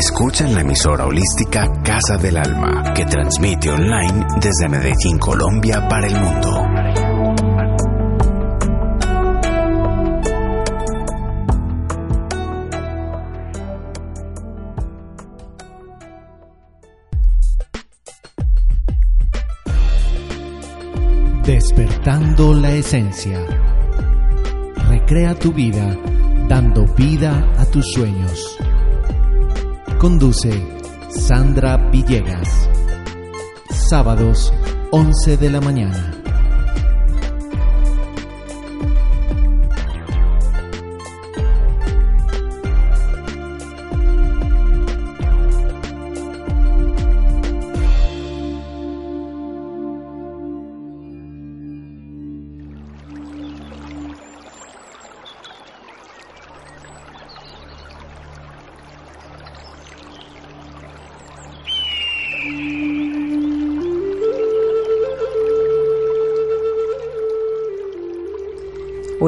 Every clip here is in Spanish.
Escuchan la emisora holística Casa del Alma, que transmite online desde Medellín, Colombia, para el mundo. Despertando la esencia. Recrea tu vida dando vida a tus sueños. Conduce Sandra Villegas. Sábados, 11 de la mañana.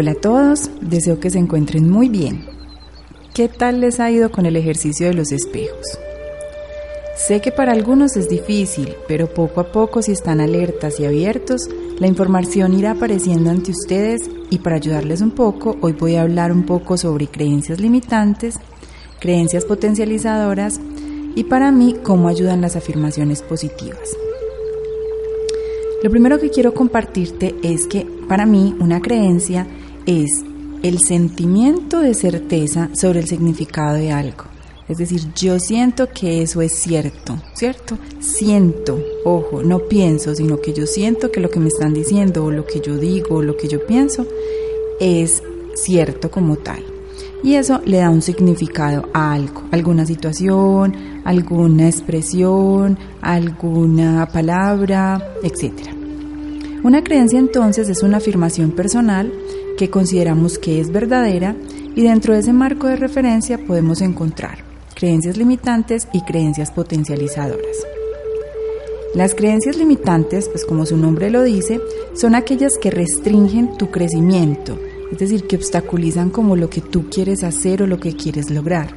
Hola a todos, deseo que se encuentren muy bien. ¿Qué tal les ha ido con el ejercicio de los espejos? Sé que para algunos es difícil, pero poco a poco si están alertas y abiertos, la información irá apareciendo ante ustedes y para ayudarles un poco, hoy voy a hablar un poco sobre creencias limitantes, creencias potencializadoras y para mí cómo ayudan las afirmaciones positivas. Lo primero que quiero compartirte es que para mí una creencia es el sentimiento de certeza sobre el significado de algo. Es decir, yo siento que eso es cierto, ¿cierto? Siento, ojo, no pienso, sino que yo siento que lo que me están diciendo o lo que yo digo o lo que yo pienso es cierto como tal. Y eso le da un significado a algo, alguna situación, alguna expresión, alguna palabra, etc. Una creencia entonces es una afirmación personal que consideramos que es verdadera y dentro de ese marco de referencia podemos encontrar creencias limitantes y creencias potencializadoras. Las creencias limitantes, pues como su nombre lo dice, son aquellas que restringen tu crecimiento, es decir, que obstaculizan como lo que tú quieres hacer o lo que quieres lograr.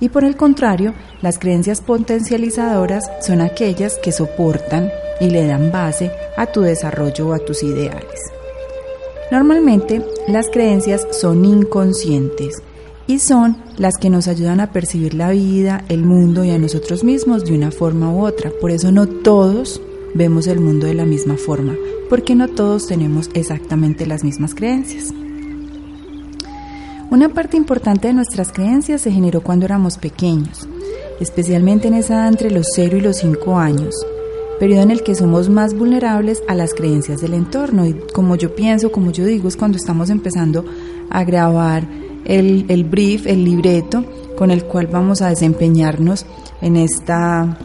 Y por el contrario, las creencias potencializadoras son aquellas que soportan y le dan base a tu desarrollo o a tus ideales. Normalmente las creencias son inconscientes y son las que nos ayudan a percibir la vida, el mundo y a nosotros mismos de una forma u otra. Por eso no todos vemos el mundo de la misma forma, porque no todos tenemos exactamente las mismas creencias. Una parte importante de nuestras creencias se generó cuando éramos pequeños, especialmente en esa edad entre los 0 y los 5 años, periodo en el que somos más vulnerables a las creencias del entorno. Y como yo pienso, como yo digo, es cuando estamos empezando a grabar el, el brief, el libreto con el cual vamos a desempeñarnos en esta,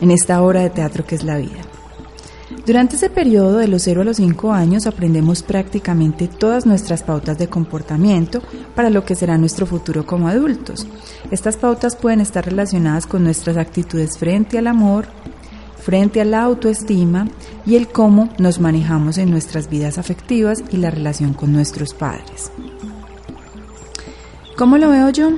en esta obra de teatro que es la vida. Durante ese periodo de los 0 a los 5 años aprendemos prácticamente todas nuestras pautas de comportamiento para lo que será nuestro futuro como adultos. Estas pautas pueden estar relacionadas con nuestras actitudes frente al amor, frente a la autoestima y el cómo nos manejamos en nuestras vidas afectivas y la relación con nuestros padres. ¿Cómo lo veo yo?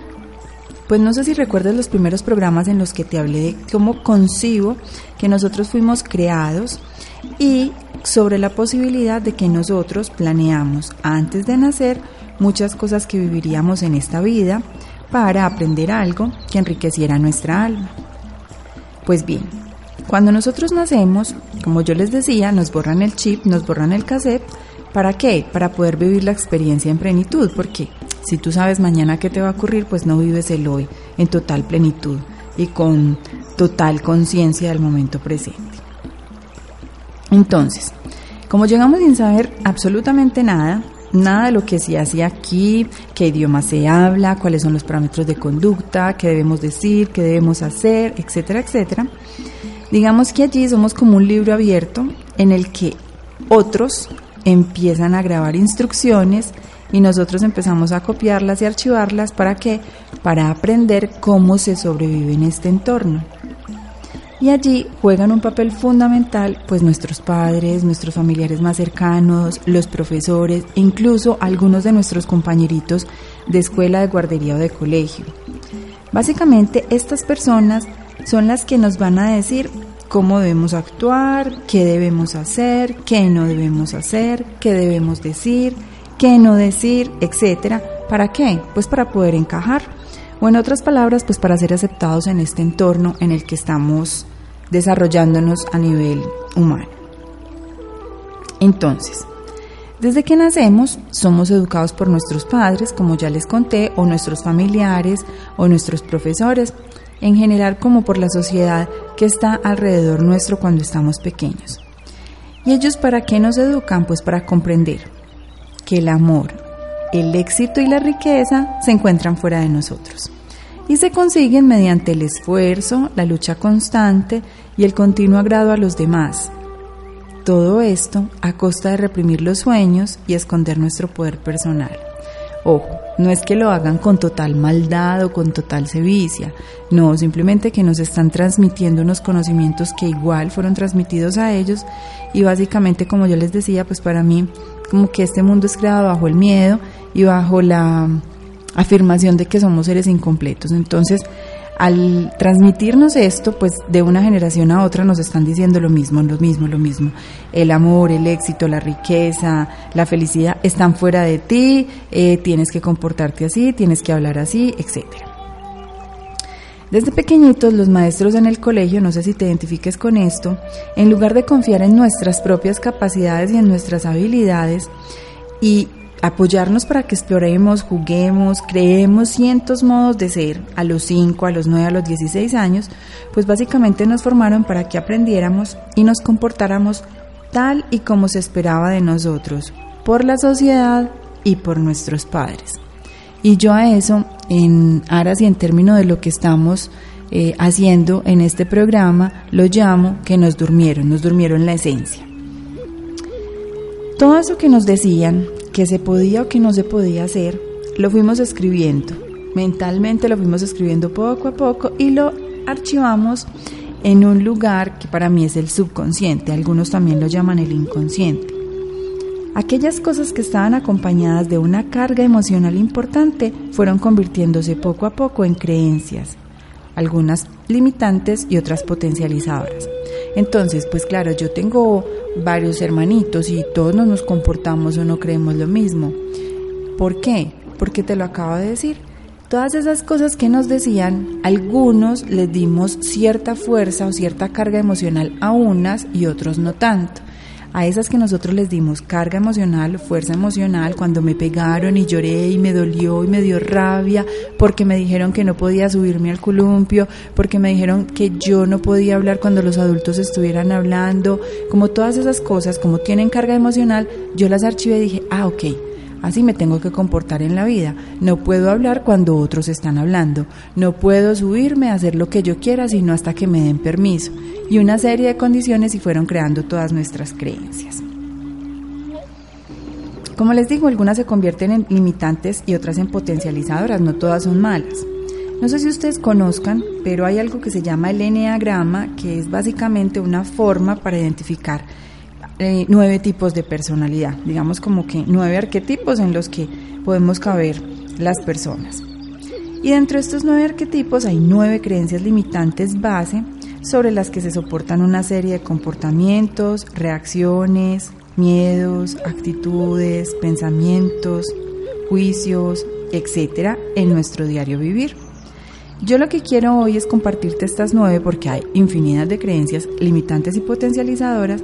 Pues no sé si recuerdas los primeros programas en los que te hablé de cómo concibo que nosotros fuimos creados y sobre la posibilidad de que nosotros planeamos antes de nacer muchas cosas que viviríamos en esta vida para aprender algo que enriqueciera nuestra alma. Pues bien, cuando nosotros nacemos, como yo les decía, nos borran el chip, nos borran el cassette. ¿Para qué? Para poder vivir la experiencia en plenitud. Porque si tú sabes mañana qué te va a ocurrir, pues no vives el hoy en total plenitud y con total conciencia del momento presente. Entonces, Como llegamos sin saber absolutamente nada, nada de lo que se hace aquí, qué idioma se habla, cuáles son los parámetros de conducta, qué debemos decir, qué debemos hacer, etcétera, etcétera. Digamos que allí somos como un libro abierto en el que otros empiezan a grabar instrucciones y nosotros empezamos a copiarlas y archivarlas para qué? Para aprender cómo se sobrevive en este entorno. Y allí juegan un papel fundamental pues nuestros padres, nuestros familiares más cercanos, los profesores, incluso algunos de nuestros compañeritos de escuela, de guardería o de colegio. Básicamente estas personas son las que nos van a decir cómo debemos actuar, qué debemos hacer, qué no debemos hacer, qué debemos decir, qué no decir, etcétera. ¿Para qué? Pues para poder encajar. O en otras palabras, pues para ser aceptados en este entorno en el que estamos desarrollándonos a nivel humano. Entonces, desde que nacemos somos educados por nuestros padres, como ya les conté, o nuestros familiares o nuestros profesores, en general como por la sociedad que está alrededor nuestro cuando estamos pequeños. ¿Y ellos para qué nos educan? Pues para comprender que el amor, el éxito y la riqueza se encuentran fuera de nosotros y se consiguen mediante el esfuerzo, la lucha constante y el continuo agrado a los demás. Todo esto a costa de reprimir los sueños y esconder nuestro poder personal. Ojo, no es que lo hagan con total maldad o con total sevicia, no, simplemente que nos están transmitiendo unos conocimientos que igual fueron transmitidos a ellos y básicamente como yo les decía, pues para mí como que este mundo es creado bajo el miedo y bajo la afirmación de que somos seres incompletos. Entonces, al transmitirnos esto, pues de una generación a otra nos están diciendo lo mismo, lo mismo, lo mismo. El amor, el éxito, la riqueza, la felicidad están fuera de ti, eh, tienes que comportarte así, tienes que hablar así, etcétera. Desde pequeñitos los maestros en el colegio, no sé si te identifiques con esto, en lugar de confiar en nuestras propias capacidades y en nuestras habilidades y apoyarnos para que exploremos, juguemos, creemos cientos modos de ser a los 5, a los 9, a los 16 años, pues básicamente nos formaron para que aprendiéramos y nos comportáramos tal y como se esperaba de nosotros, por la sociedad y por nuestros padres. Y yo a eso, en aras y en términos de lo que estamos eh, haciendo en este programa, lo llamo que nos durmieron, nos durmieron la esencia. Todo eso que nos decían, que se podía o que no se podía hacer, lo fuimos escribiendo. Mentalmente lo fuimos escribiendo poco a poco y lo archivamos en un lugar que para mí es el subconsciente, algunos también lo llaman el inconsciente. Aquellas cosas que estaban acompañadas de una carga emocional importante fueron convirtiéndose poco a poco en creencias, algunas limitantes y otras potencializadoras. Entonces, pues claro, yo tengo varios hermanitos y todos nos comportamos o no creemos lo mismo. ¿Por qué? Porque te lo acabo de decir. Todas esas cosas que nos decían, algunos les dimos cierta fuerza o cierta carga emocional a unas y otros no tanto a esas que nosotros les dimos carga emocional, fuerza emocional, cuando me pegaron y lloré y me dolió y me dio rabia, porque me dijeron que no podía subirme al columpio, porque me dijeron que yo no podía hablar cuando los adultos estuvieran hablando, como todas esas cosas, como tienen carga emocional, yo las archivé y dije, ah, ok Así me tengo que comportar en la vida. No puedo hablar cuando otros están hablando. No puedo subirme a hacer lo que yo quiera sino hasta que me den permiso. Y una serie de condiciones y fueron creando todas nuestras creencias. Como les digo, algunas se convierten en limitantes y otras en potencializadoras, no todas son malas. No sé si ustedes conozcan, pero hay algo que se llama el Enneagrama, que es básicamente una forma para identificar eh, nueve tipos de personalidad, digamos como que nueve arquetipos en los que podemos caber las personas. Y dentro de estos nueve arquetipos hay nueve creencias limitantes base sobre las que se soportan una serie de comportamientos, reacciones, miedos, actitudes, pensamientos, juicios, etcétera, en nuestro diario vivir. Yo lo que quiero hoy es compartirte estas nueve porque hay infinidad de creencias limitantes y potencializadoras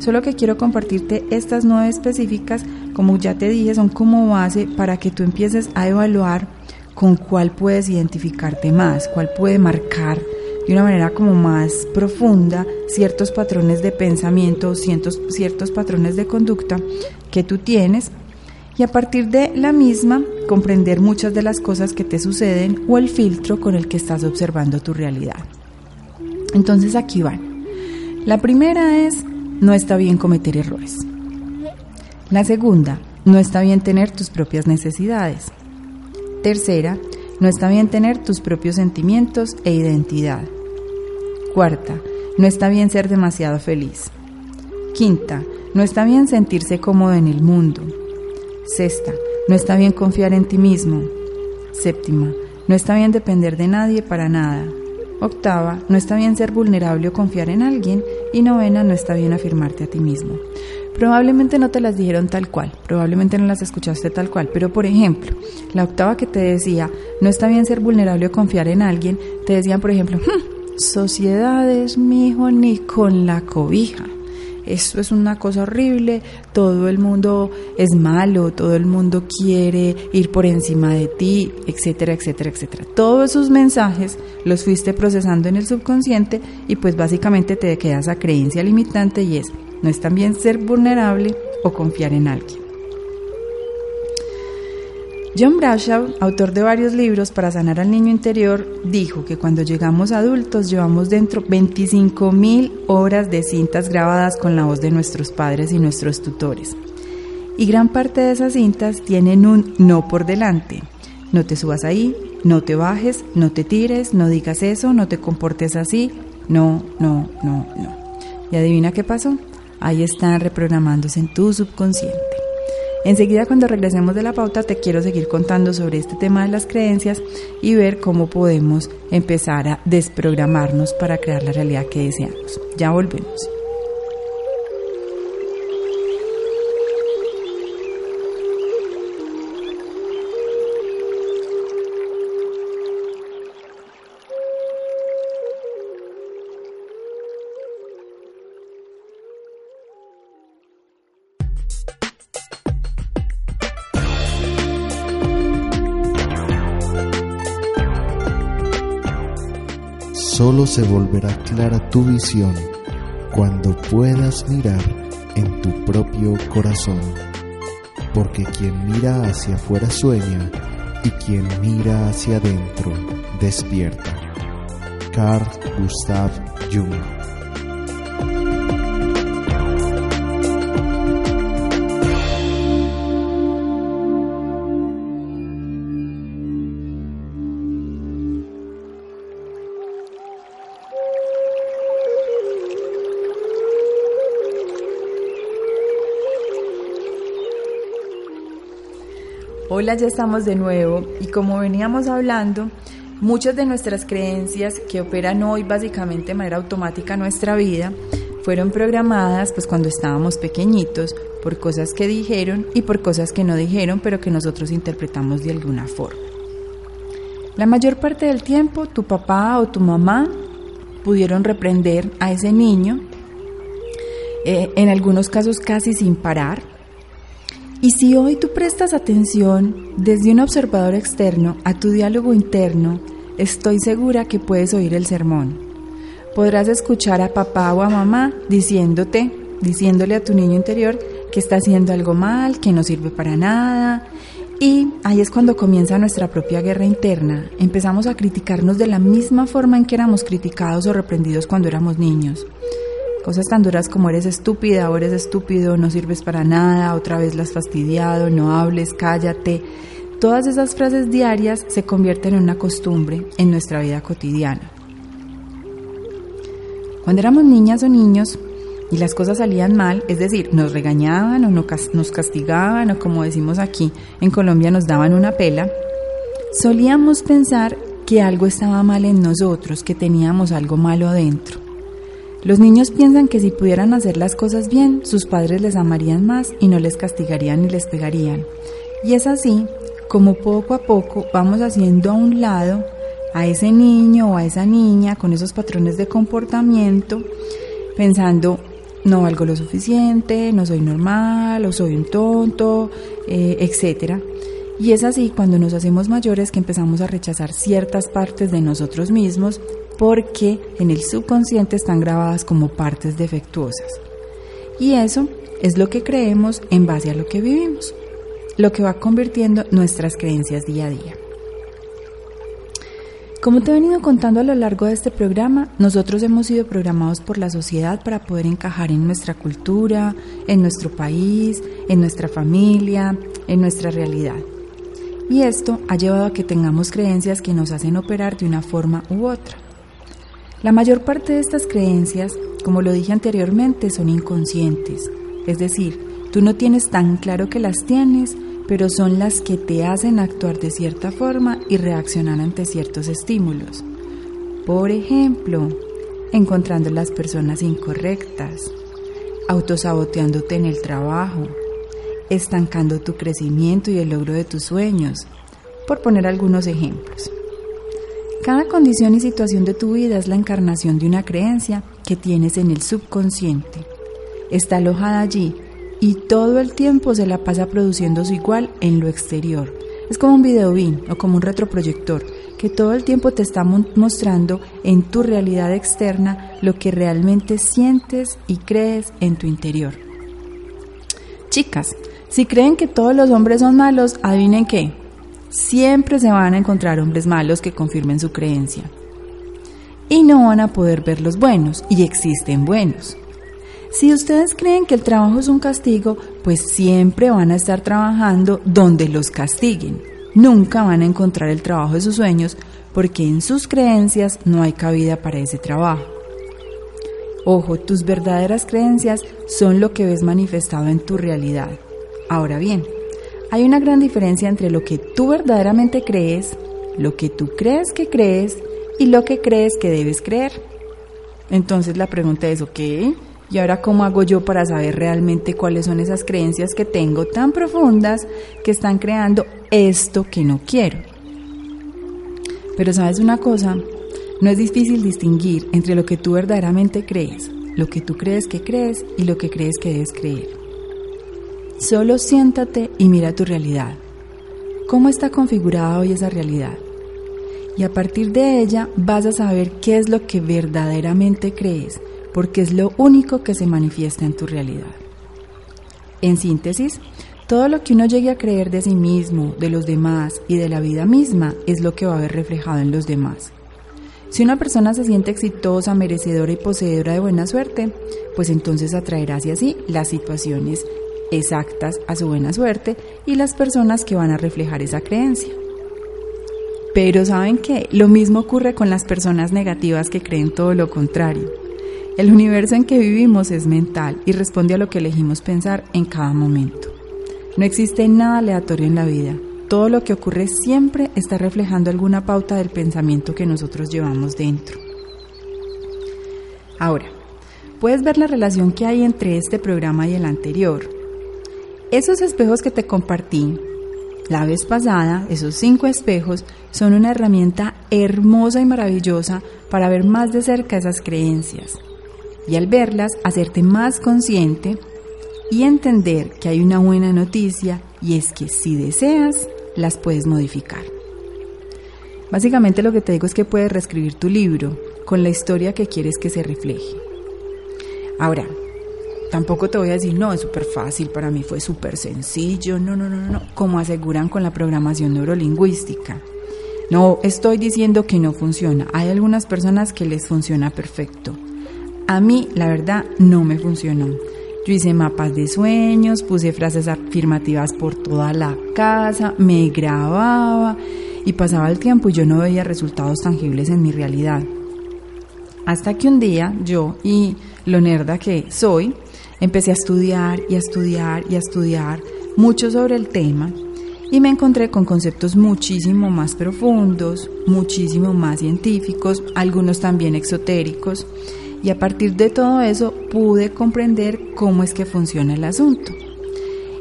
Solo que quiero compartirte estas nueve específicas, como ya te dije, son como base para que tú empieces a evaluar con cuál puedes identificarte más, cuál puede marcar de una manera como más profunda ciertos patrones de pensamiento, ciertos, ciertos patrones de conducta que tú tienes y a partir de la misma comprender muchas de las cosas que te suceden o el filtro con el que estás observando tu realidad. Entonces aquí van. La primera es, no está bien cometer errores. La segunda, no está bien tener tus propias necesidades. Tercera, no está bien tener tus propios sentimientos e identidad. Cuarta, no está bien ser demasiado feliz. Quinta, no está bien sentirse cómodo en el mundo. Sexta, no está bien confiar en ti mismo. Séptima, no está bien depender de nadie para nada. Octava, no está bien ser vulnerable o confiar en alguien. Y novena, no está bien afirmarte a ti mismo. Probablemente no te las dijeron tal cual, probablemente no las escuchaste tal cual, pero por ejemplo, la octava que te decía, no está bien ser vulnerable o confiar en alguien, te decían, por ejemplo, hm, sociedades, mijo, ni con la cobija. Esto es una cosa horrible, todo el mundo es malo, todo el mundo quiere ir por encima de ti, etcétera, etcétera, etcétera. Todos esos mensajes los fuiste procesando en el subconsciente y pues básicamente te queda esa creencia limitante y es, no es también ser vulnerable o confiar en alguien. John Bradshaw, autor de varios libros para sanar al niño interior, dijo que cuando llegamos adultos llevamos dentro 25.000 horas de cintas grabadas con la voz de nuestros padres y nuestros tutores. Y gran parte de esas cintas tienen un no por delante. No te subas ahí, no te bajes, no te tires, no digas eso, no te comportes así, no, no, no, no. ¿Y adivina qué pasó? ahí están reprogramándose en tu subconsciente. Enseguida cuando regresemos de la pauta te quiero seguir contando sobre este tema de las creencias y ver cómo podemos empezar a desprogramarnos para crear la realidad que deseamos. Ya volvemos. Se volverá clara tu visión cuando puedas mirar en tu propio corazón. Porque quien mira hacia afuera sueña y quien mira hacia adentro despierta. Carl Gustav Jung Hola, ya estamos de nuevo y como veníamos hablando, muchas de nuestras creencias que operan hoy básicamente de manera automática en nuestra vida fueron programadas pues cuando estábamos pequeñitos por cosas que dijeron y por cosas que no dijeron pero que nosotros interpretamos de alguna forma. La mayor parte del tiempo tu papá o tu mamá pudieron reprender a ese niño, eh, en algunos casos casi sin parar, y si hoy tú prestas atención desde un observador externo a tu diálogo interno, estoy segura que puedes oír el sermón. Podrás escuchar a papá o a mamá diciéndote, diciéndole a tu niño interior que está haciendo algo mal, que no sirve para nada. Y ahí es cuando comienza nuestra propia guerra interna. Empezamos a criticarnos de la misma forma en que éramos criticados o reprendidos cuando éramos niños. Cosas tan duras como eres estúpida o eres estúpido, no sirves para nada, otra vez las fastidiado, no hables, cállate. Todas esas frases diarias se convierten en una costumbre en nuestra vida cotidiana. Cuando éramos niñas o niños y las cosas salían mal, es decir, nos regañaban o nos castigaban o como decimos aquí, en Colombia nos daban una pela, solíamos pensar que algo estaba mal en nosotros, que teníamos algo malo dentro. Los niños piensan que si pudieran hacer las cosas bien, sus padres les amarían más y no les castigarían ni les pegarían. Y es así como poco a poco vamos haciendo a un lado a ese niño o a esa niña con esos patrones de comportamiento, pensando, no valgo lo suficiente, no soy normal, o soy un tonto, eh, etc. Y es así cuando nos hacemos mayores que empezamos a rechazar ciertas partes de nosotros mismos porque en el subconsciente están grabadas como partes defectuosas. Y eso es lo que creemos en base a lo que vivimos, lo que va convirtiendo nuestras creencias día a día. Como te he venido contando a lo largo de este programa, nosotros hemos sido programados por la sociedad para poder encajar en nuestra cultura, en nuestro país, en nuestra familia, en nuestra realidad. Y esto ha llevado a que tengamos creencias que nos hacen operar de una forma u otra. La mayor parte de estas creencias, como lo dije anteriormente, son inconscientes. Es decir, tú no tienes tan claro que las tienes, pero son las que te hacen actuar de cierta forma y reaccionar ante ciertos estímulos. Por ejemplo, encontrando las personas incorrectas, autosaboteándote en el trabajo, estancando tu crecimiento y el logro de tus sueños, por poner algunos ejemplos. Cada condición y situación de tu vida es la encarnación de una creencia que tienes en el subconsciente. Está alojada allí y todo el tiempo se la pasa produciéndose igual en lo exterior. Es como un videobin o como un retroproyector que todo el tiempo te está mostrando en tu realidad externa lo que realmente sientes y crees en tu interior. Chicas, si creen que todos los hombres son malos, adivinen qué. Siempre se van a encontrar hombres malos que confirmen su creencia. Y no van a poder ver los buenos, y existen buenos. Si ustedes creen que el trabajo es un castigo, pues siempre van a estar trabajando donde los castiguen. Nunca van a encontrar el trabajo de sus sueños porque en sus creencias no hay cabida para ese trabajo. Ojo, tus verdaderas creencias son lo que ves manifestado en tu realidad. Ahora bien, hay una gran diferencia entre lo que tú verdaderamente crees, lo que tú crees que crees y lo que crees que debes creer. Entonces la pregunta es, ¿ok? Y ahora, ¿cómo hago yo para saber realmente cuáles son esas creencias que tengo tan profundas que están creando esto que no quiero? Pero sabes una cosa, no es difícil distinguir entre lo que tú verdaderamente crees, lo que tú crees que crees y lo que crees que debes creer. Solo siéntate y mira tu realidad. ¿Cómo está configurada hoy esa realidad? Y a partir de ella vas a saber qué es lo que verdaderamente crees porque es lo único que se manifiesta en tu realidad. En síntesis, todo lo que uno llegue a creer de sí mismo, de los demás y de la vida misma es lo que va a ver reflejado en los demás. Si una persona se siente exitosa, merecedora y poseedora de buena suerte, pues entonces atraerá hacia sí las situaciones exactas a su buena suerte y las personas que van a reflejar esa creencia. Pero saben que lo mismo ocurre con las personas negativas que creen todo lo contrario. El universo en que vivimos es mental y responde a lo que elegimos pensar en cada momento. No existe nada aleatorio en la vida. Todo lo que ocurre siempre está reflejando alguna pauta del pensamiento que nosotros llevamos dentro. Ahora, puedes ver la relación que hay entre este programa y el anterior. Esos espejos que te compartí la vez pasada, esos cinco espejos, son una herramienta hermosa y maravillosa para ver más de cerca esas creencias, y al verlas hacerte más consciente y entender que hay una buena noticia y es que si deseas, las puedes modificar. Básicamente lo que te digo es que puedes reescribir tu libro con la historia que quieres que se refleje. Ahora, tampoco te voy a decir, no, es súper fácil, para mí fue súper sencillo, no, no, no, no, como aseguran con la programación neurolingüística. No estoy diciendo que no funciona, hay algunas personas que les funciona perfecto, a mí, la verdad, no me funcionó. Yo hice mapas de sueños, puse frases afirmativas por toda la casa, me grababa y pasaba el tiempo y yo no veía resultados tangibles en mi realidad. Hasta que un día yo y lo nerda que soy, empecé a estudiar y a estudiar y a estudiar mucho sobre el tema y me encontré con conceptos muchísimo más profundos, muchísimo más científicos, algunos también exotéricos y a partir de todo eso pude comprender cómo es que funciona el asunto.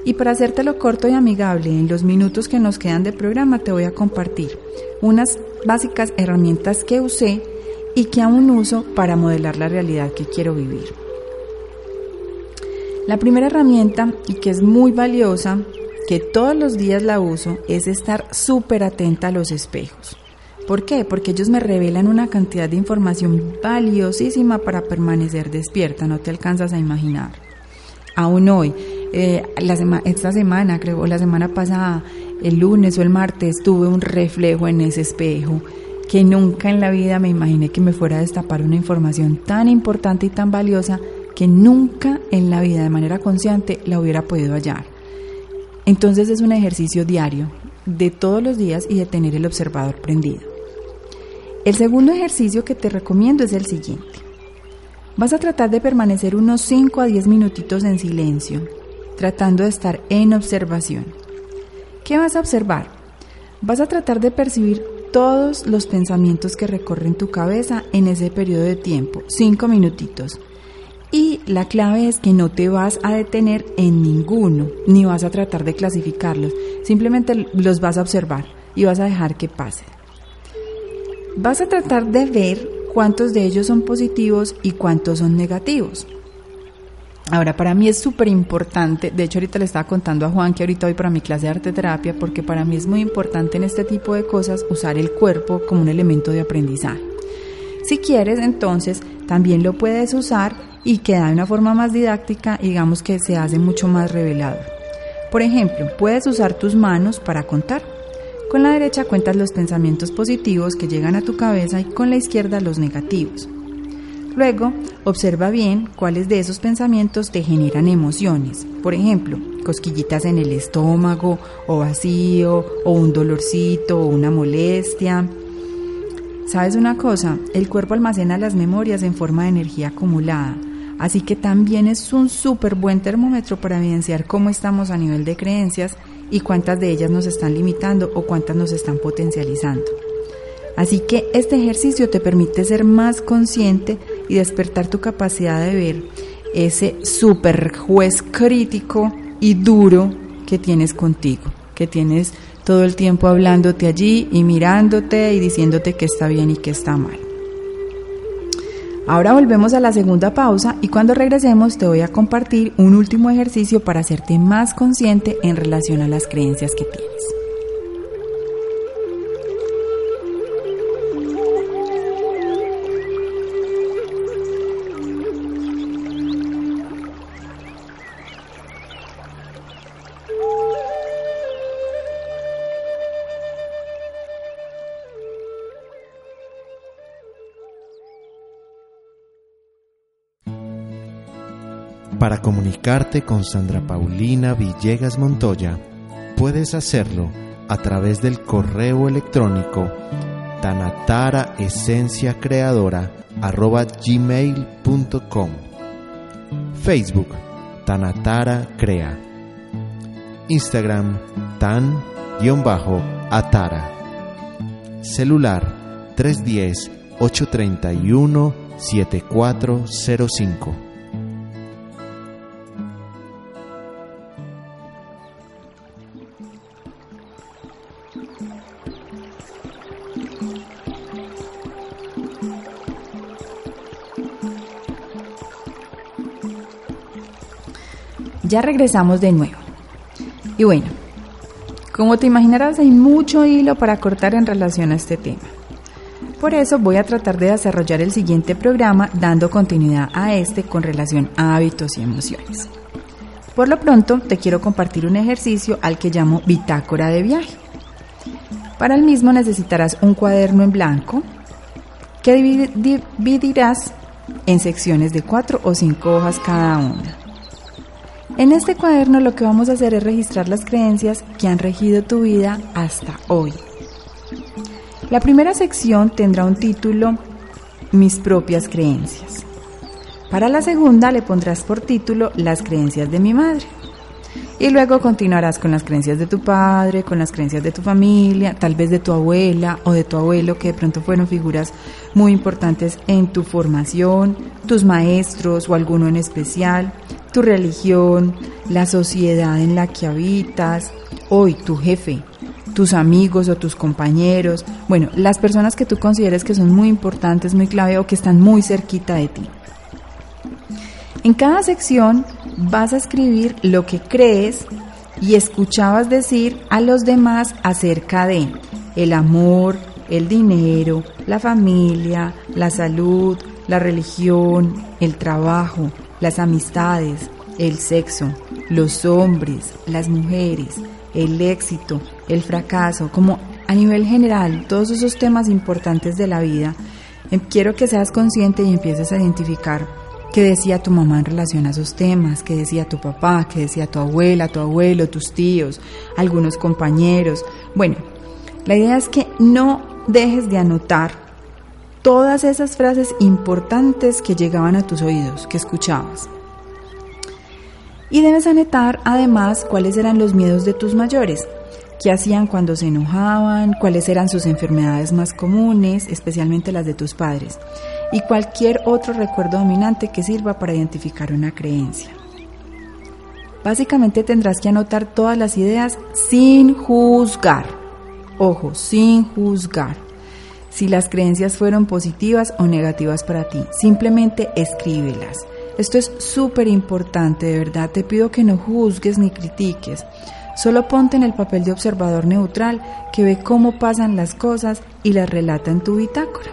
Y para hacértelo corto y amigable, en los minutos que nos quedan de programa te voy a compartir unas básicas herramientas que usé y que aún uso para modelar la realidad que quiero vivir. La primera herramienta, y que es muy valiosa, que todos los días la uso, es estar súper atenta a los espejos. ¿Por qué? Porque ellos me revelan una cantidad de información valiosísima para permanecer despierta, no te alcanzas a imaginar. Aún hoy, eh, la esta semana, creo, la semana pasada, el lunes o el martes, tuve un reflejo en ese espejo que nunca en la vida me imaginé que me fuera a destapar una información tan importante y tan valiosa que nunca en la vida de manera consciente la hubiera podido hallar. Entonces es un ejercicio diario, de todos los días y de tener el observador prendido. El segundo ejercicio que te recomiendo es el siguiente. Vas a tratar de permanecer unos 5 a 10 minutitos en silencio, tratando de estar en observación. ¿Qué vas a observar? Vas a tratar de percibir todos los pensamientos que recorren tu cabeza en ese periodo de tiempo, 5 minutitos. Y la clave es que no te vas a detener en ninguno, ni vas a tratar de clasificarlos, simplemente los vas a observar y vas a dejar que pase. Vas a tratar de ver cuántos de ellos son positivos y cuántos son negativos. Ahora, para mí es súper importante, de hecho ahorita le estaba contando a Juan que ahorita voy para mi clase de arte terapia, porque para mí es muy importante en este tipo de cosas usar el cuerpo como un elemento de aprendizaje. Si quieres, entonces también lo puedes usar y queda de una forma más didáctica digamos que se hace mucho más revelador. Por ejemplo, puedes usar tus manos para contar. Con la derecha cuentas los pensamientos positivos que llegan a tu cabeza y con la izquierda los negativos. Luego, observa bien cuáles de esos pensamientos te generan emociones. Por ejemplo, cosquillitas en el estómago, o vacío, o un dolorcito, o una molestia. ¿Sabes una cosa? El cuerpo almacena las memorias en forma de energía acumulada. Así que también es un súper buen termómetro para evidenciar cómo estamos a nivel de creencias y cuántas de ellas nos están limitando o cuántas nos están potencializando. Así que este ejercicio te permite ser más consciente y despertar tu capacidad de ver ese super juez crítico y duro que tienes contigo, que tienes todo el tiempo hablándote allí y mirándote y diciéndote que está bien y que está mal. Ahora volvemos a la segunda pausa y cuando regresemos te voy a compartir un último ejercicio para hacerte más consciente en relación a las creencias que tienes. Para comunicarte con Sandra Paulina Villegas Montoya, puedes hacerlo a través del correo electrónico tanataraesenciacreadora.gmail.com Facebook Tanatara Crea. Instagram tan-atara. Celular 310 831 7405 Ya regresamos de nuevo. Y bueno, como te imaginarás hay mucho hilo para cortar en relación a este tema. Por eso voy a tratar de desarrollar el siguiente programa dando continuidad a este con relación a hábitos y emociones. Por lo pronto te quiero compartir un ejercicio al que llamo bitácora de viaje. Para el mismo necesitarás un cuaderno en blanco que dividirás en secciones de cuatro o cinco hojas cada una. En este cuaderno lo que vamos a hacer es registrar las creencias que han regido tu vida hasta hoy. La primera sección tendrá un título Mis propias creencias. Para la segunda le pondrás por título Las creencias de mi madre. Y luego continuarás con las creencias de tu padre, con las creencias de tu familia, tal vez de tu abuela o de tu abuelo, que de pronto fueron figuras muy importantes en tu formación, tus maestros o alguno en especial, tu religión, la sociedad en la que habitas, hoy tu jefe, tus amigos o tus compañeros, bueno, las personas que tú consideres que son muy importantes, muy clave o que están muy cerquita de ti. En cada sección vas a escribir lo que crees y escuchabas decir a los demás acerca de el amor, el dinero, la familia, la salud, la religión, el trabajo, las amistades, el sexo, los hombres, las mujeres, el éxito, el fracaso, como a nivel general, todos esos temas importantes de la vida, em, quiero que seas consciente y empieces a identificar qué decía tu mamá en relación a esos temas, qué decía tu papá, qué decía tu abuela, tu abuelo, tus tíos, algunos compañeros. Bueno, la idea es que no dejes de anotar todas esas frases importantes que llegaban a tus oídos, que escuchabas. Y debes anotar además cuáles eran los miedos de tus mayores, qué hacían cuando se enojaban, cuáles eran sus enfermedades más comunes, especialmente las de tus padres, y cualquier otro recuerdo dominante que sirva para identificar una creencia. Básicamente tendrás que anotar todas las ideas sin juzgar. Ojo, sin juzgar. Si las creencias fueron positivas o negativas para ti, simplemente escríbelas. Esto es súper importante, de verdad. Te pido que no juzgues ni critiques. Solo ponte en el papel de observador neutral que ve cómo pasan las cosas y las relata en tu bitácora.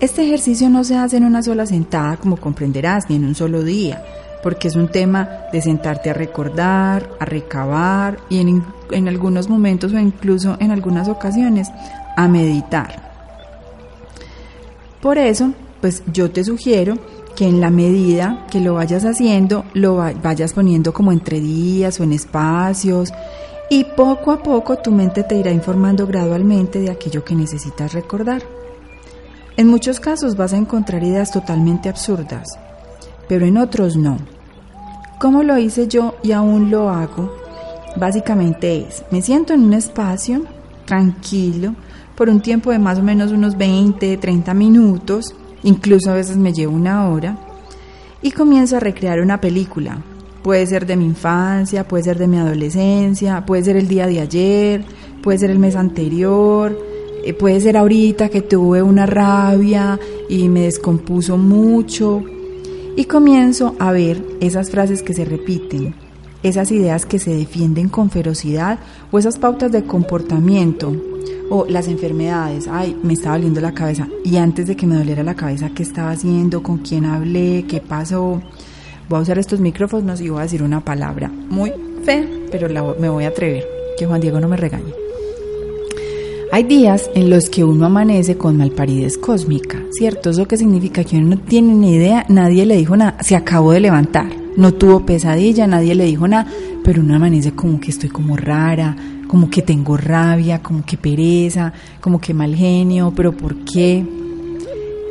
Este ejercicio no se hace en una sola sentada, como comprenderás, ni en un solo día, porque es un tema de sentarte a recordar, a recabar y en, en algunos momentos o incluso en algunas ocasiones a meditar. Por eso, pues yo te sugiero que en la medida que lo vayas haciendo, lo vayas poniendo como entre días o en espacios y poco a poco tu mente te irá informando gradualmente de aquello que necesitas recordar. En muchos casos vas a encontrar ideas totalmente absurdas, pero en otros no. ¿Cómo lo hice yo y aún lo hago? Básicamente es, me siento en un espacio tranquilo por un tiempo de más o menos unos 20, 30 minutos, incluso a veces me llevo una hora, y comienzo a recrear una película. Puede ser de mi infancia, puede ser de mi adolescencia, puede ser el día de ayer, puede ser el mes anterior, eh, puede ser ahorita que tuve una rabia y me descompuso mucho. Y comienzo a ver esas frases que se repiten, esas ideas que se defienden con ferocidad o esas pautas de comportamiento o las enfermedades, ay, me estaba doliendo la cabeza y antes de que me doliera la cabeza, ¿qué estaba haciendo? ¿Con quién hablé? ¿Qué pasó? Voy a usar estos micrófonos y voy a decir una palabra muy fea, pero me voy a atrever, que Juan Diego no me regañe. Hay días en los que uno amanece con malparidez cósmica, ¿cierto? Eso que significa que uno no tiene ni idea, nadie le dijo nada, se acabó de levantar, no tuvo pesadilla, nadie le dijo nada, pero uno amanece como que estoy como rara, como que tengo rabia, como que pereza, como que mal genio, pero ¿por qué?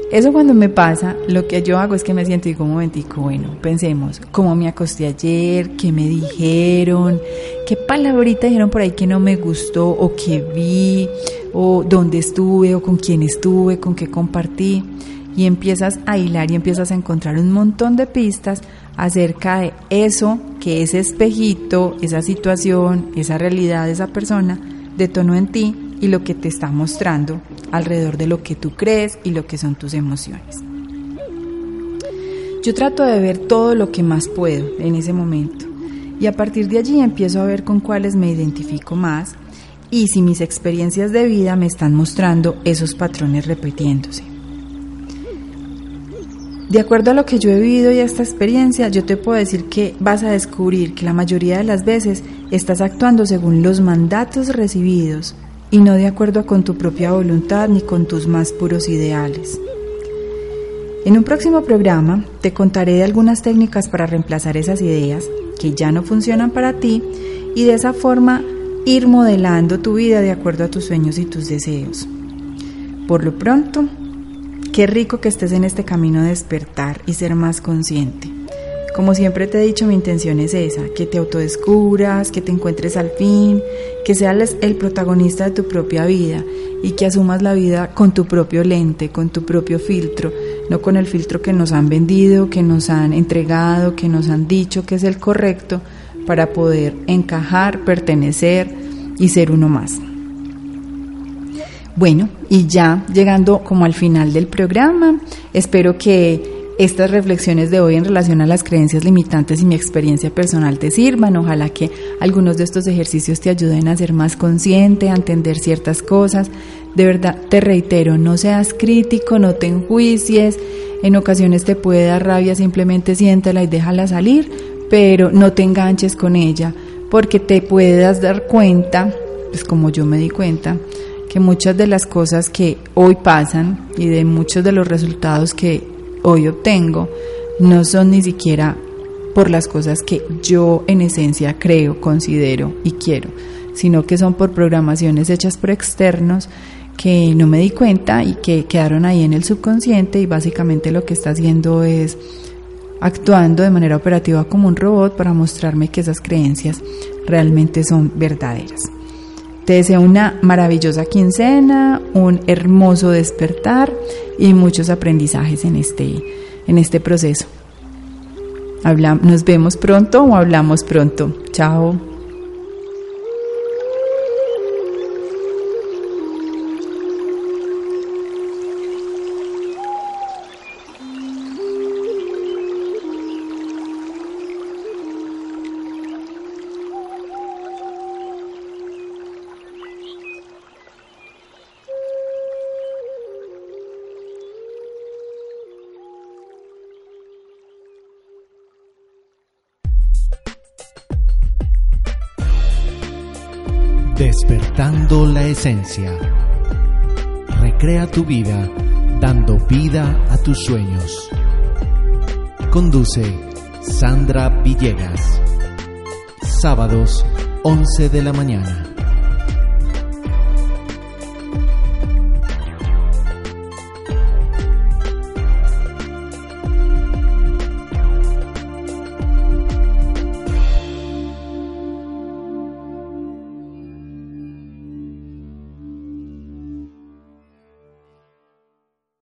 Eso cuando me pasa, lo que yo hago es que me siento y digo un momentico, bueno, pensemos, ¿cómo me acosté ayer? ¿Qué me dijeron? ¿Qué palabrita dijeron por ahí que no me gustó o que vi? ¿O dónde estuve? ¿O con quién estuve? ¿Con qué compartí? Y empiezas a hilar y empiezas a encontrar un montón de pistas acerca de eso que ese espejito, esa situación, esa realidad, esa persona detonó en ti y lo que te está mostrando alrededor de lo que tú crees y lo que son tus emociones. Yo trato de ver todo lo que más puedo en ese momento y a partir de allí empiezo a ver con cuáles me identifico más y si mis experiencias de vida me están mostrando esos patrones repitiéndose. De acuerdo a lo que yo he vivido y a esta experiencia, yo te puedo decir que vas a descubrir que la mayoría de las veces estás actuando según los mandatos recibidos y no de acuerdo con tu propia voluntad ni con tus más puros ideales. En un próximo programa te contaré de algunas técnicas para reemplazar esas ideas que ya no funcionan para ti y de esa forma ir modelando tu vida de acuerdo a tus sueños y tus deseos. Por lo pronto, Qué rico que estés en este camino de despertar y ser más consciente. Como siempre te he dicho, mi intención es esa, que te autodescubras, que te encuentres al fin, que seas el protagonista de tu propia vida y que asumas la vida con tu propio lente, con tu propio filtro, no con el filtro que nos han vendido, que nos han entregado, que nos han dicho que es el correcto para poder encajar, pertenecer y ser uno más. Bueno, y ya llegando como al final del programa, espero que estas reflexiones de hoy en relación a las creencias limitantes y mi experiencia personal te sirvan. Ojalá que algunos de estos ejercicios te ayuden a ser más consciente, a entender ciertas cosas. De verdad, te reitero, no seas crítico, no te enjuicies. En ocasiones te puede dar rabia, simplemente siéntela y déjala salir, pero no te enganches con ella, porque te puedas dar cuenta, pues como yo me di cuenta, que muchas de las cosas que hoy pasan y de muchos de los resultados que hoy obtengo no son ni siquiera por las cosas que yo en esencia creo, considero y quiero, sino que son por programaciones hechas por externos que no me di cuenta y que quedaron ahí en el subconsciente y básicamente lo que está haciendo es actuando de manera operativa como un robot para mostrarme que esas creencias realmente son verdaderas. Te deseo una maravillosa quincena, un hermoso despertar y muchos aprendizajes en este, en este proceso. nos vemos pronto o hablamos pronto. Chao. Despertando la esencia. Recrea tu vida dando vida a tus sueños. Conduce Sandra Villegas. Sábados 11 de la mañana.